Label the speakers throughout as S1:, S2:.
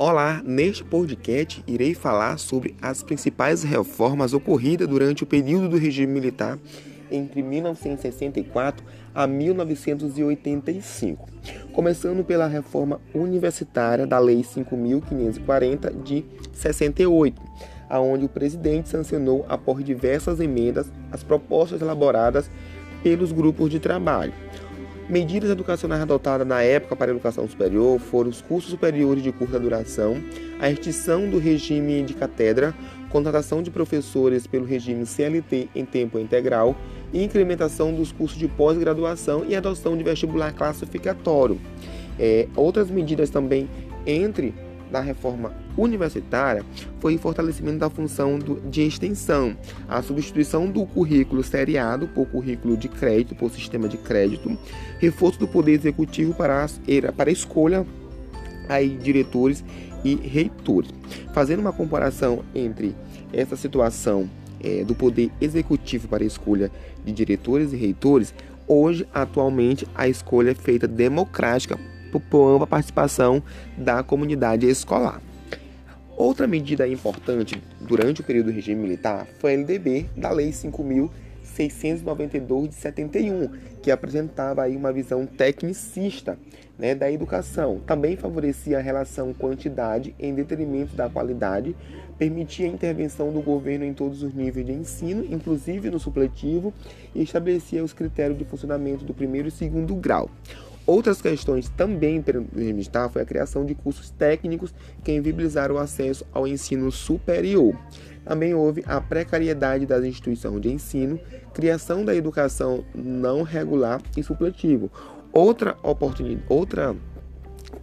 S1: Olá, neste podcast irei falar sobre as principais reformas ocorridas durante o período do regime militar entre 1964 a 1985, começando pela reforma universitária da Lei 5540 de 68, aonde o presidente sancionou após diversas emendas as propostas elaboradas pelos grupos de trabalho. Medidas educacionais adotadas na época para a educação superior foram os cursos superiores de curta duração, a extinção do regime de catedra, contratação de professores pelo regime CLT em tempo integral incrementação dos cursos de pós-graduação e adoção de vestibular classificatório. É, outras medidas também entre da reforma universitária foi o fortalecimento da função do, de extensão, a substituição do currículo seriado por currículo de crédito, por sistema de crédito, reforço do poder executivo para para a escolha aí, diretores e reitores. Fazendo uma comparação entre essa situação é, do poder executivo para a escolha de diretores e reitores, hoje, atualmente, a escolha é feita democrática por ampla participação da comunidade escolar. Outra medida importante durante o período do regime militar foi a LDB da Lei 5.692 de 71, que apresentava aí uma visão tecnicista né, da educação. Também favorecia a relação quantidade em detrimento da qualidade, permitia a intervenção do governo em todos os níveis de ensino, inclusive no supletivo, e estabelecia os critérios de funcionamento do primeiro e segundo grau. Outras questões também para militar foi a criação de cursos técnicos que inviabilizaram o acesso ao ensino superior. Também houve a precariedade das instituições de ensino, criação da educação não regular e supletivo. Outra oportunidade, outra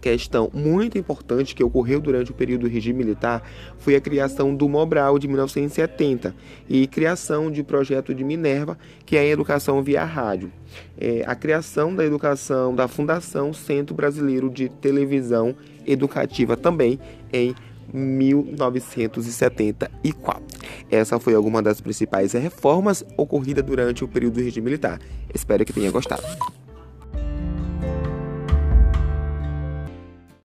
S1: questão muito importante que ocorreu durante o período do regime militar foi a criação do Mobral de 1970 e criação de projeto de Minerva, que é a educação via rádio. É, a criação da educação da Fundação Centro Brasileiro de Televisão Educativa também em 1974. Essa foi alguma das principais reformas ocorridas durante o período do regime militar. Espero que tenha gostado.